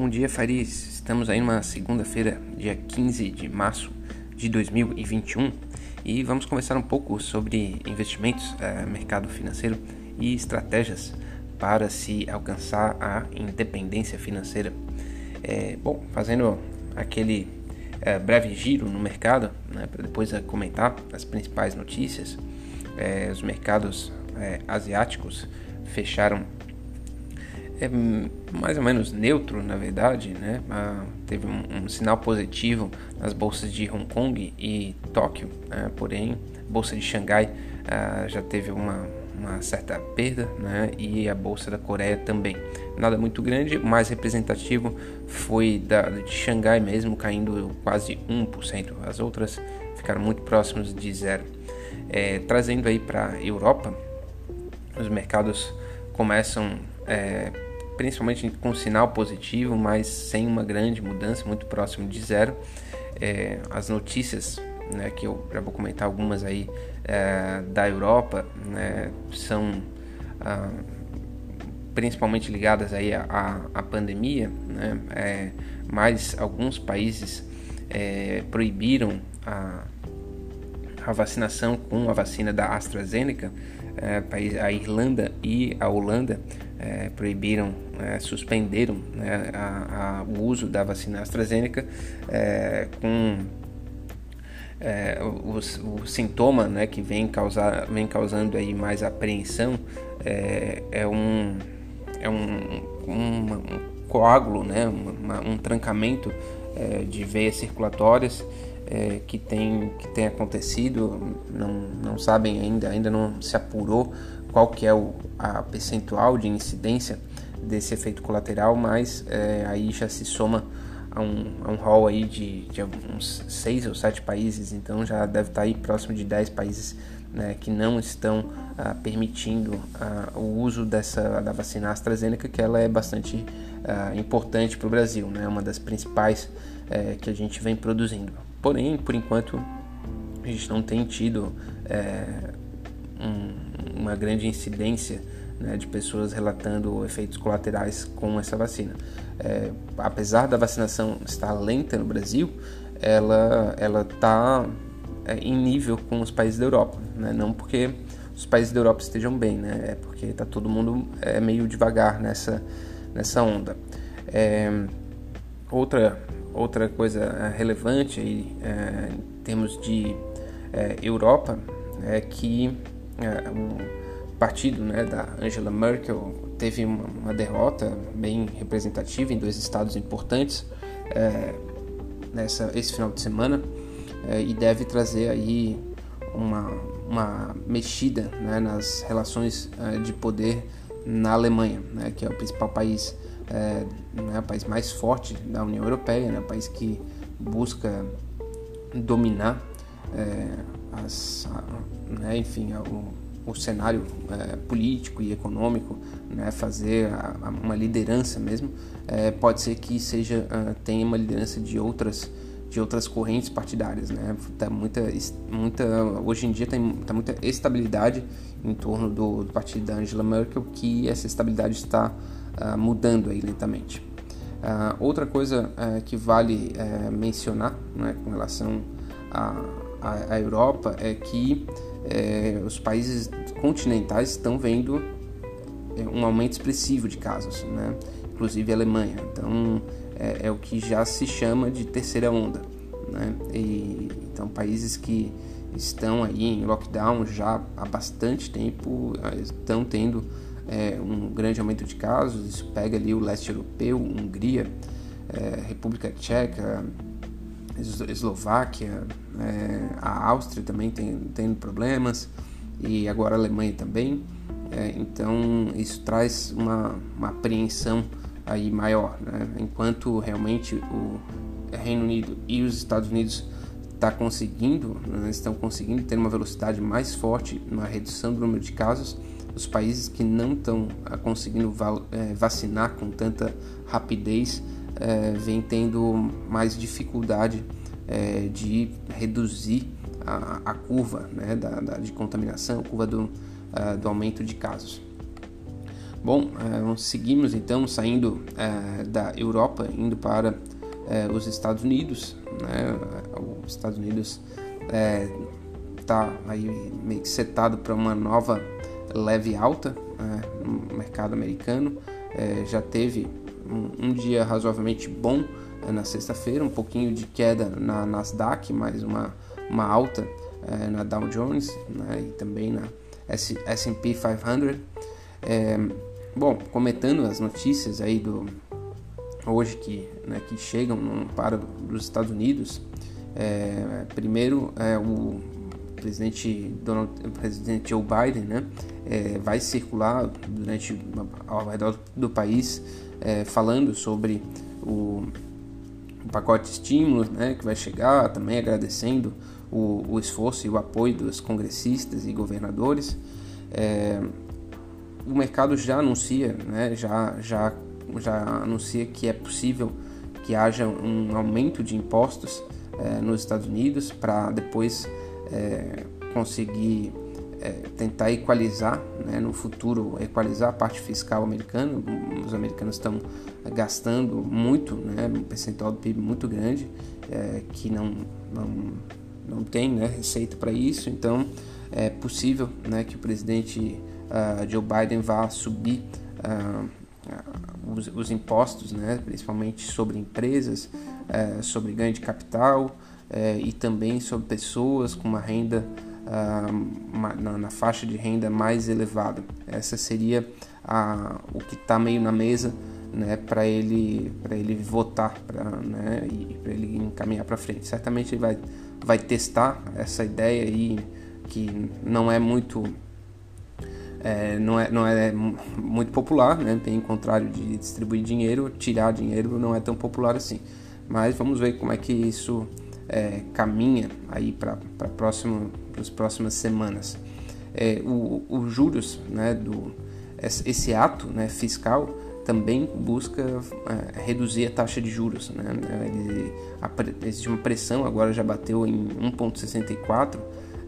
Bom dia, Faris. Estamos aí numa segunda-feira, dia 15 de março de 2021 e vamos conversar um pouco sobre investimentos, eh, mercado financeiro e estratégias para se alcançar a independência financeira. É, bom, fazendo aquele é, breve giro no mercado, né, para depois comentar as principais notícias, os mercados asiáticos fecharam é mais ou menos neutro, na verdade, né? Ah, teve um, um, sinal positivo nas bolsas de Hong Kong e Tóquio, né? porém, a bolsa de Xangai ah, já teve uma, uma certa perda, né? E a bolsa da Coreia também. Nada muito grande, o mais representativo foi da de Xangai mesmo, caindo quase 1%. As outras ficaram muito próximas de zero. É, trazendo aí para a Europa, os mercados começam é, principalmente com sinal positivo, mas sem uma grande mudança, muito próximo de zero. É, as notícias, né, que eu já vou comentar algumas aí é, da Europa, né, são ah, principalmente ligadas aí à, pandemia, né, é, mas alguns países é, proibiram a, a vacinação com a vacina da AstraZeneca, é, a Irlanda e a Holanda é, proibiram, é, suspenderam né, a, a, o uso da vacina AstraZeneca é, com é, o, o, sintoma né, que vem, causar, vem causando aí mais apreensão é, é um, é um, um, um coágulo, né, uma, um trancamento é, de veias circulatórias é, que, tem, que tem acontecido, não, não sabem ainda, ainda não se apurou qual que é o a percentual de incidência desse efeito colateral, mas é, aí já se soma a um, a um hall aí de, de uns seis ou sete países, então já deve estar aí próximo de 10 países né, que não estão ah, permitindo ah, o uso dessa da vacina AstraZeneca, que ela é bastante ah, importante para o Brasil, né, uma das principais eh, que a gente vem produzindo. Porém, por enquanto, a gente não tem tido eh, um, uma grande incidência né, de pessoas relatando efeitos colaterais com essa vacina. É, apesar da vacinação estar lenta no Brasil, ela está é, em nível com os países da Europa, né? não porque os países da Europa estejam bem, né? é porque está todo mundo é, meio devagar nessa, nessa onda. É, outra, outra coisa é, relevante aí, é, em termos de é, Europa é que um partido né, da Angela Merkel teve uma, uma, derrota bem representativa em dois estados importantes é, nessa esse final de semana é, e deve trazer aí uma, uma mexida né, nas relações é, de poder na Alemanha, né, que é o principal país, é, né, o país mais forte da União Europeia, né, o país que busca dominar é, as, né, enfim, o, o cenário é, político e econômico, né, fazer a, a, uma liderança mesmo, é, pode ser que seja uh, tenha uma liderança de outras de outras correntes partidárias, né? Tá muita, muita hoje em dia tem tá muita estabilidade em torno do, do partido da Angela Merkel que essa estabilidade está uh, mudando aí lentamente. Uh, outra coisa uh, que vale mencionar né, com relação a Europa é que é, os países continentais estão vendo é, um aumento expressivo de casos, né? inclusive a Alemanha. Então é, é, o que já se chama de terceira onda. Né? E, então países que estão aí em lockdown já há bastante tempo é, estão tendo é, um grande aumento de casos. Isso pega ali o leste europeu, Hungria, é, República Tcheca, Eslováquia, é, a Áustria também tem tendo problemas e agora a Alemanha também. É, então isso traz uma, uma apreensão aí maior, né? enquanto realmente o Reino Unido e os Estados Unidos tá conseguindo, né, estão conseguindo ter uma velocidade mais forte na redução do número de casos. Os países que não estão ah, conseguindo é, vacinar com tanta rapidez é, vem tendo mais dificuldade é, de reduzir a, a curva né, da, da, de contaminação, a curva do, uh, do aumento de casos. Bom, uh, seguimos então saindo uh, da Europa, indo para os Estados Unidos. Né? Os Estados Unidos está aí meio que setado para uma nova leve alta no mercado americano. já teve um, um, dia razoavelmente bom na sexta-feira, um pouquinho de queda na Nasdaq, mais uma, uma alta na Dow Jones né? e também na S&P 500. É, bom, comentando as notícias aí do hoje que, né, que chegam no, para os Estados Unidos, é, primeiro é, o presidente Donald, o presidente Joe Biden, né, é, vai circular durante ao redor do país é, falando sobre o, o, pacote de estímulos, né, que vai chegar, também agradecendo o, o esforço e o apoio dos congressistas e governadores. É, o mercado já anuncia, né, já, já, já anuncia que é possível que haja um aumento de impostos é, nos Estados Unidos para depois é, conseguir é, tentar equalizar né, no futuro, equalizar a parte fiscal americana. Os americanos estão gastando muito, né, um percentual do PIB muito grande, que não, não, não tem né, receita para isso, então é possível né, que o presidente uh, Joe Biden vá subir uh, os, os, impostos, né, principalmente sobre empresas, uh, sobre ganho de capital e também sobre pessoas com uma renda uma, na, na, faixa de renda mais elevada. Essa seria a, o que está meio na mesa né, para ele ele votar para né, e para ele encaminhar para frente. Certamente ele vai vai testar essa ideia aí que não é muito é, não, é, não é muito popular, né? Tem contrário de distribuir dinheiro, tirar dinheiro não é tão popular assim. Mas vamos ver como é que isso é, caminha aí para as próximas semanas. É, o, o juros, né, do, esse ato né, fiscal também busca é, reduzir a taxa de juros. Né? Ele, a, existe uma pressão, agora já bateu em 1,64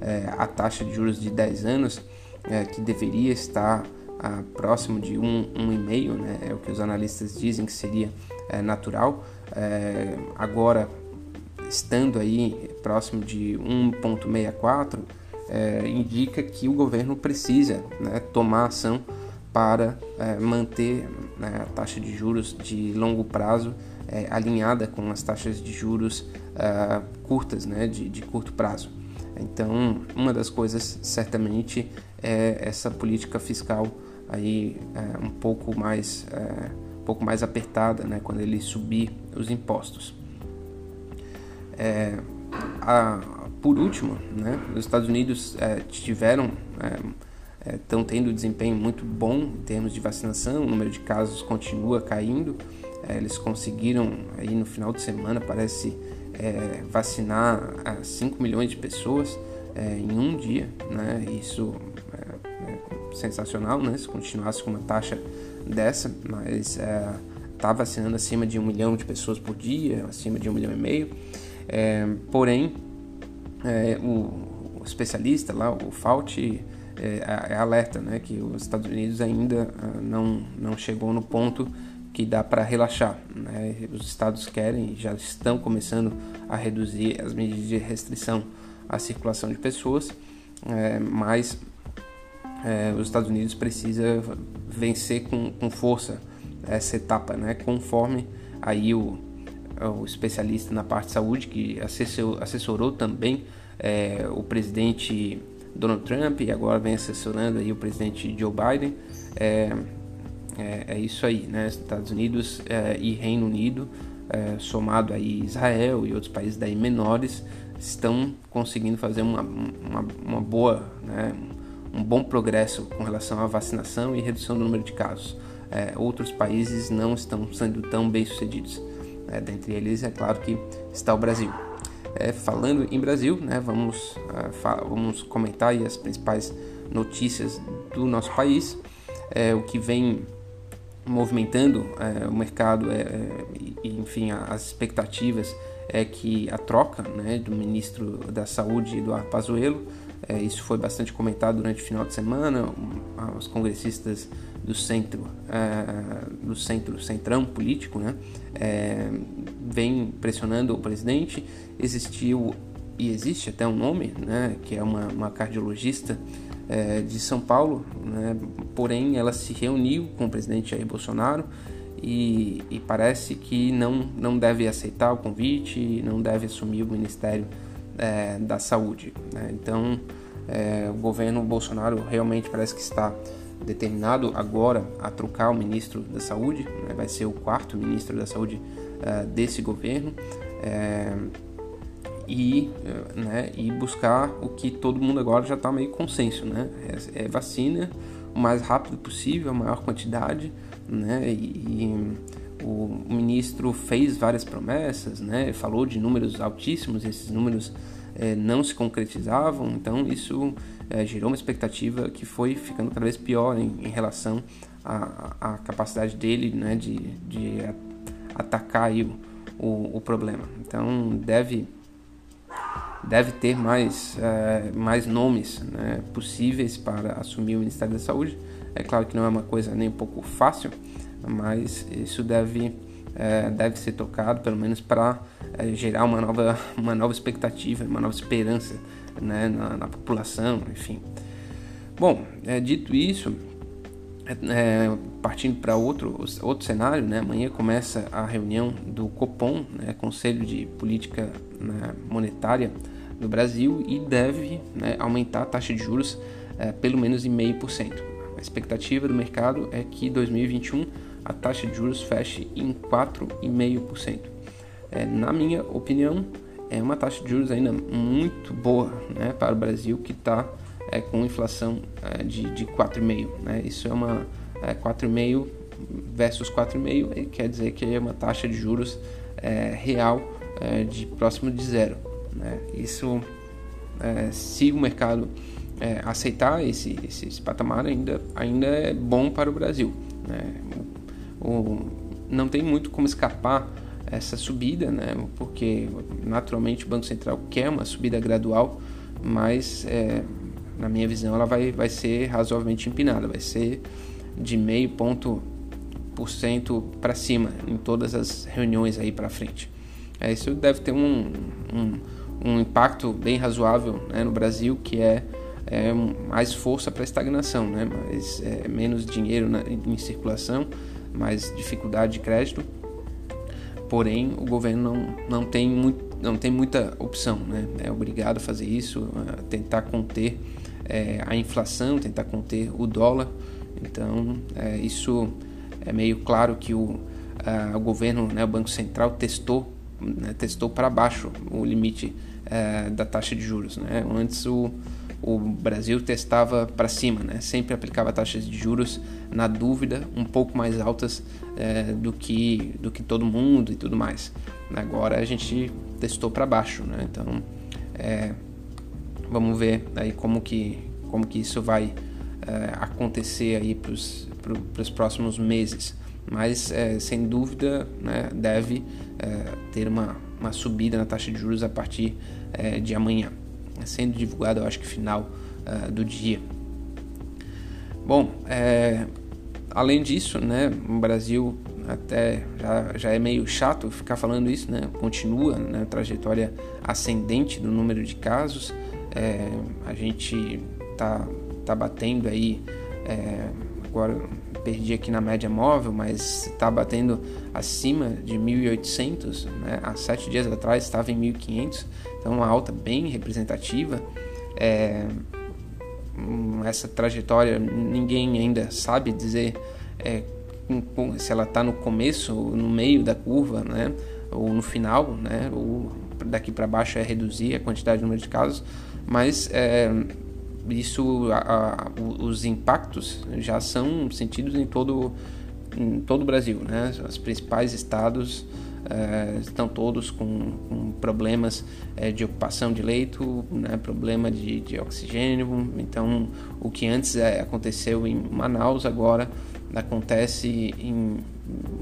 é, a taxa de juros de 10 anos é, que deveria estar ah, próximo de 1,5, um, um né, é o que os analistas dizem que seria é, natural. É, agora, estando aí próximo de 1,64, é, indica que o governo precisa né, tomar ação para é, manter né, a taxa de juros de longo prazo é, alinhada com as taxas de juros uh, curtas, né, de, de curto prazo. Então, uma das coisas certamente é essa política fiscal aí é, um pouco mais é, um pouco mais apertada, né, quando ele subir os impostos. É, a, por último, né, os Estados Unidos é, tiveram estão é, é, tendo desempenho muito bom em termos de vacinação, o número de casos continua caindo. eles conseguiram aí no final de semana parece é, vacinar 5 milhões de pessoas é, em um dia, né? Isso é, é, sensacional, né? Se continuasse com uma taxa dessa, mas é, vacinando acima de um milhão de pessoas por dia, acima de um milhão e meio. É, porém, é, o, o, especialista lá, o Fauci, é, alerta, né? Que os Estados Unidos ainda ah, não não chegou no ponto que dá para relaxar. Né? Os estados querem, já estão começando a reduzir as medidas de restrição à circulação de pessoas, é, mas é, os Estados Unidos precisa vencer com, com força essa etapa, né? conforme aí o, o especialista na parte de saúde que assessor, assessorou também é, o presidente Donald Trump e agora vem assessorando aí o presidente Joe Biden. É, é, é isso aí, né? Estados Unidos é, e Reino Unido, é, somado aí Israel e outros países daí menores, estão conseguindo fazer uma, uma, uma boa, né? um bom progresso com relação à vacinação e redução do número de casos. É, outros países não estão sendo tão bem sucedidos. É, dentre eles, é claro que está o Brasil. É, falando em Brasil, né, vamos, uh, vamos comentar as principais notícias do nosso país, é, o que vem movimentando é, o mercado é, é, e, enfim, as expectativas é que a troca né, do ministro da Saúde, Eduardo Pazuello, é, isso foi bastante comentado durante o final de semana, os congressistas do centro, é, do centro centrão político, né, é, vem pressionando o presidente. Existiu e existe até um nome, né, que é uma, uma cardiologista é, de São Paulo, né, porém ela se reuniu com o presidente Jair Bolsonaro e, e, parece que não, não deve aceitar o convite, não deve assumir o Ministério é, da Saúde. Né? Então, é, o governo Bolsonaro realmente parece que está determinado agora a trocar o ministro da Saúde, né? vai ser o quarto ministro da Saúde uh, desse governo, é, e, né, e buscar o que todo mundo agora já está meio consenso, né? É, é, vacina o mais rápido possível, a maior quantidade, né? E, e o ministro fez várias promessas, né? Falou de números altíssimos, esses números é, não se concretizavam, então isso é, gerou uma expectativa que foi ficando cada vez pior em, em relação à, à, capacidade dele né, de, de atacar aí o, o, o, problema. Então deve, deve ter mais, é, mais nomes né, possíveis para assumir o Ministério da Saúde. É claro que não é uma coisa nem um pouco fácil, mas isso deve é, deve ser tocado, pelo menos para é, gerar uma nova, uma nova expectativa, uma nova esperança né, na, na população, enfim. Bom, é, dito isso, é, é partindo para outro, outro cenário, né, amanhã começa a reunião do COPOM, né, Conselho de Política né, Monetária do Brasil, e deve né, aumentar a taxa de juros é, pelo menos em meio por cento. A expectativa do mercado é que 2021 a taxa de juros feche em 4,5%. É, na minha opinião, é uma taxa de juros ainda muito boa né, para o Brasil, que está é, com inflação é, de, de 4,5%. Né? Isso é uma é, 4,5% versus 4,5%, quer dizer que é uma taxa de juros é, real é, de próximo de zero. Né? Isso, é, se o mercado aceitar esse, esse, esse, patamar, ainda, ainda é bom para o Brasil. Né? o, não tem muito como escapar essa subida, né? porque naturalmente o Banco Central quer uma subida gradual, mas é, na minha visão ela vai, vai ser razoavelmente empinada, vai ser de meio ponto por cento para cima em todas as reuniões aí para frente. É, isso deve ter um, um, um impacto bem razoável né, no Brasil, que é, é mais força para estagnação, né, mas é, menos dinheiro na, em circulação mais dificuldade de crédito. Porém, o governo não, não, tem, muito, não tem muita opção, né? É obrigado a fazer isso, a tentar conter é, a inflação, tentar conter o dólar. Então, é, isso é meio claro que o, a, o governo, né, o Banco Central, testou, né, testou para baixo o limite é, da taxa de juros. Né? Antes, o, o Brasil testava para cima, né? sempre aplicava taxas de juros na dúvida um pouco mais altas é, do, que, do que todo mundo e tudo mais. Agora a gente testou para baixo, né? então é, vamos ver aí como que, como que isso vai é, acontecer aí para os próximos meses. Mas é, sem dúvida né, deve é, ter uma, uma subida na taxa de juros a partir é, de amanhã sendo divulgado, eu acho que final uh, do dia. Bom, é, além disso, né, o Brasil até já, já é meio chato ficar falando isso, né, continua né, trajetória ascendente do número de casos, é, a gente tá, tá batendo aí, é, agora perdi aqui na média móvel, mas está batendo acima de 1.800, né? há sete dias atrás estava em 1.500, então uma alta bem representativa. É, essa trajetória ninguém ainda sabe dizer é, se ela está no começo, no meio da curva, né? ou no final, né? ou daqui para baixo é reduzir a quantidade de número de casos, mas é, isso, a, a, os impactos já são sentidos em todo, em todo o Brasil, né? Os principais estados é, estão todos com, com problemas é, de ocupação de leito, né? problema de, de oxigênio. Então, o que antes é, aconteceu em Manaus agora acontece em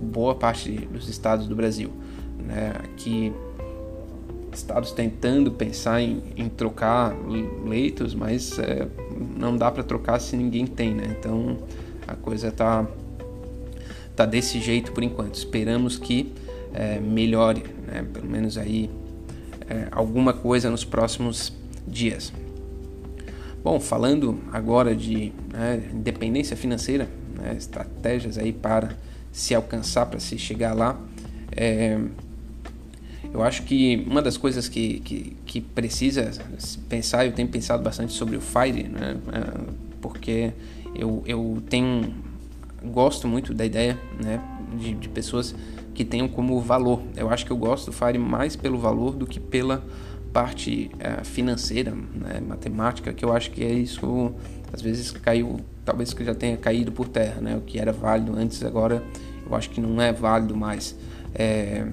boa parte dos estados do Brasil. Né? Aqui estados tentando pensar em, em trocar leitos, mas não dá para trocar se ninguém tem, né? Então A coisa tá tá desse jeito por enquanto. Esperamos que é, melhore, né? pelo menos aí é, alguma coisa nos próximos dias. Bom, falando agora de né, independência financeira, né, estratégias aí para se alcançar, para se chegar lá, é, eu acho que uma das coisas que, que, que, precisa pensar, eu tenho pensado bastante sobre o FIRE, né, é, porque eu, eu tenho gosto muito da ideia né, de, de, pessoas que tenham como valor. Eu acho que eu gosto do FIRE mais pelo valor do que pela parte uh, financeira, né, matemática, que eu acho que é isso, às vezes caiu, talvez que já tenha caído por terra, né, o que era válido antes, agora eu acho que não é válido mais. É,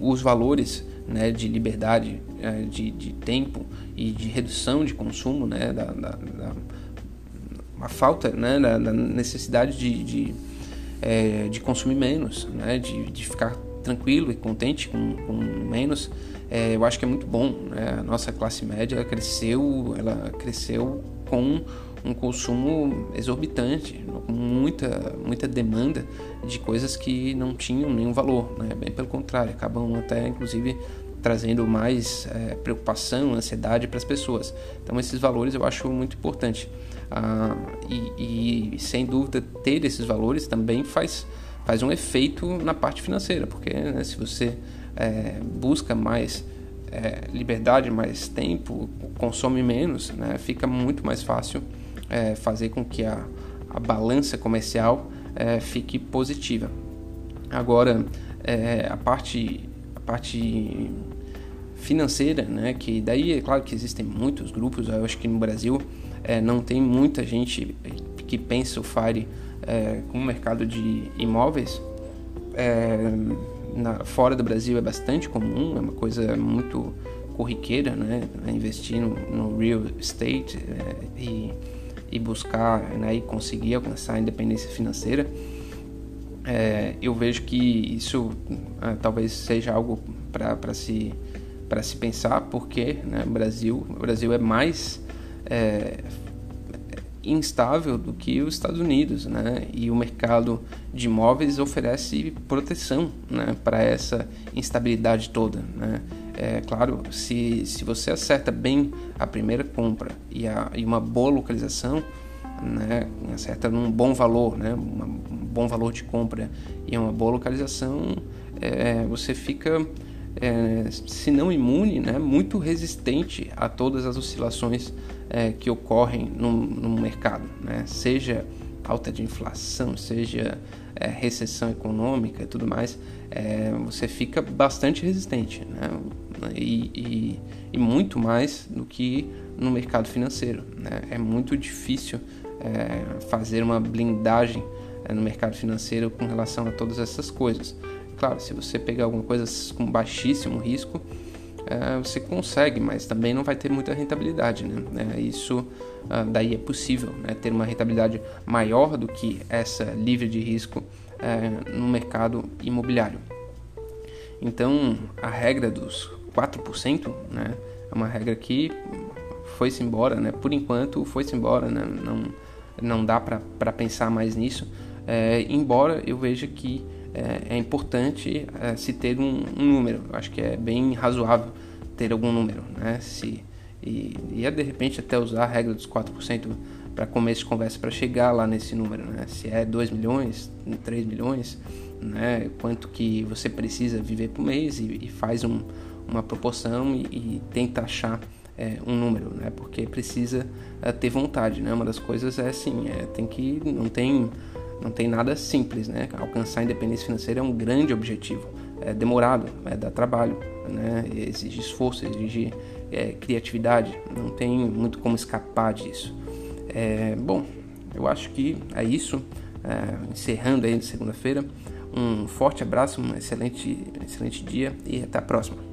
os valores né, de liberdade, é, de, de tempo e de redução de consumo, né, da, da, da a falta né, da, da necessidade de, de, é, de, consumir menos, né, de, de ficar tranquilo e contente com, com menos, é, eu acho que é muito bom. Né? A nossa classe média cresceu, ela cresceu com um consumo exorbitante, muita, muita demanda de coisas que não tinham nenhum valor, né? bem pelo contrário, acabam até inclusive trazendo mais é, preocupação, ansiedade para as pessoas. Então esses valores eu acho muito importante. Ah, e, e, sem dúvida ter esses valores também faz, faz um efeito na parte financeira, porque né, se você é, busca mais é, liberdade, mais tempo, consome menos, né, fica muito mais fácil é, fazer com que a, a balança comercial é, fique positiva. Agora, é, a parte a parte financeira, né? Que daí é claro que existem muitos grupos. Eu acho que no Brasil é, não tem muita gente que pensa o Fire é, como mercado de imóveis. É, na, fora do Brasil é bastante comum, é uma coisa muito corriqueira, né? Investir no, no real estate é, e, e buscar né, e conseguir alcançar a independência financeira. É, eu vejo que isso é, talvez seja algo para se para se pensar, porque né, Brasil o Brasil é mais é, instável do que os Estados Unidos, né? E o mercado de imóveis oferece proteção, né, para essa instabilidade toda, né? É claro, se, se você acerta bem a primeira compra e, a, e uma boa localização, né, acerta num bom valor, né, um bom valor de compra e uma boa localização, é, você fica, é, se não imune, né, muito resistente a todas as oscilações é, que ocorrem no, no mercado, né, seja alta de inflação, seja é, recessão econômica e tudo mais, é, você fica bastante resistente, né? E, e, e, muito mais do que no mercado financeiro. Né? É muito difícil é, fazer uma blindagem é, no mercado financeiro com relação a todas essas coisas. Claro, se você pegar alguma coisa com baixíssimo risco, é, você consegue, mas também não vai ter muita rentabilidade. Né? É, isso ah, daí é possível né? ter uma rentabilidade maior do que essa livre de risco é, no mercado imobiliário. Então, a regra dos 4% né, é uma regra que foi-se embora, né? por enquanto foi-se embora, né? não, não dá para pensar mais nisso, é, embora eu veja que é, é importante é, se ter um, um, número, eu acho que é bem razoável ter algum número, né? se, e, e é de repente até usar a regra dos 4% para começo de conversa para chegar lá nesse número, né? Se é 2 milhões, 3 milhões, né? Quanto que você precisa viver por mês e, e faz um, uma proporção e, e tenta achar é, um número, né? Porque precisa é, ter vontade, né? Uma das coisas é assim, é, tem que não tem não tem nada simples, né? Alcançar a independência financeira é um grande objetivo, é demorado, é dar trabalho, né? Exige esforço, exige é, criatividade, não tem muito como escapar disso. É, bom, eu acho que é isso. É, encerrando aí de segunda-feira. Um forte abraço, um excelente, excelente dia e até a próxima.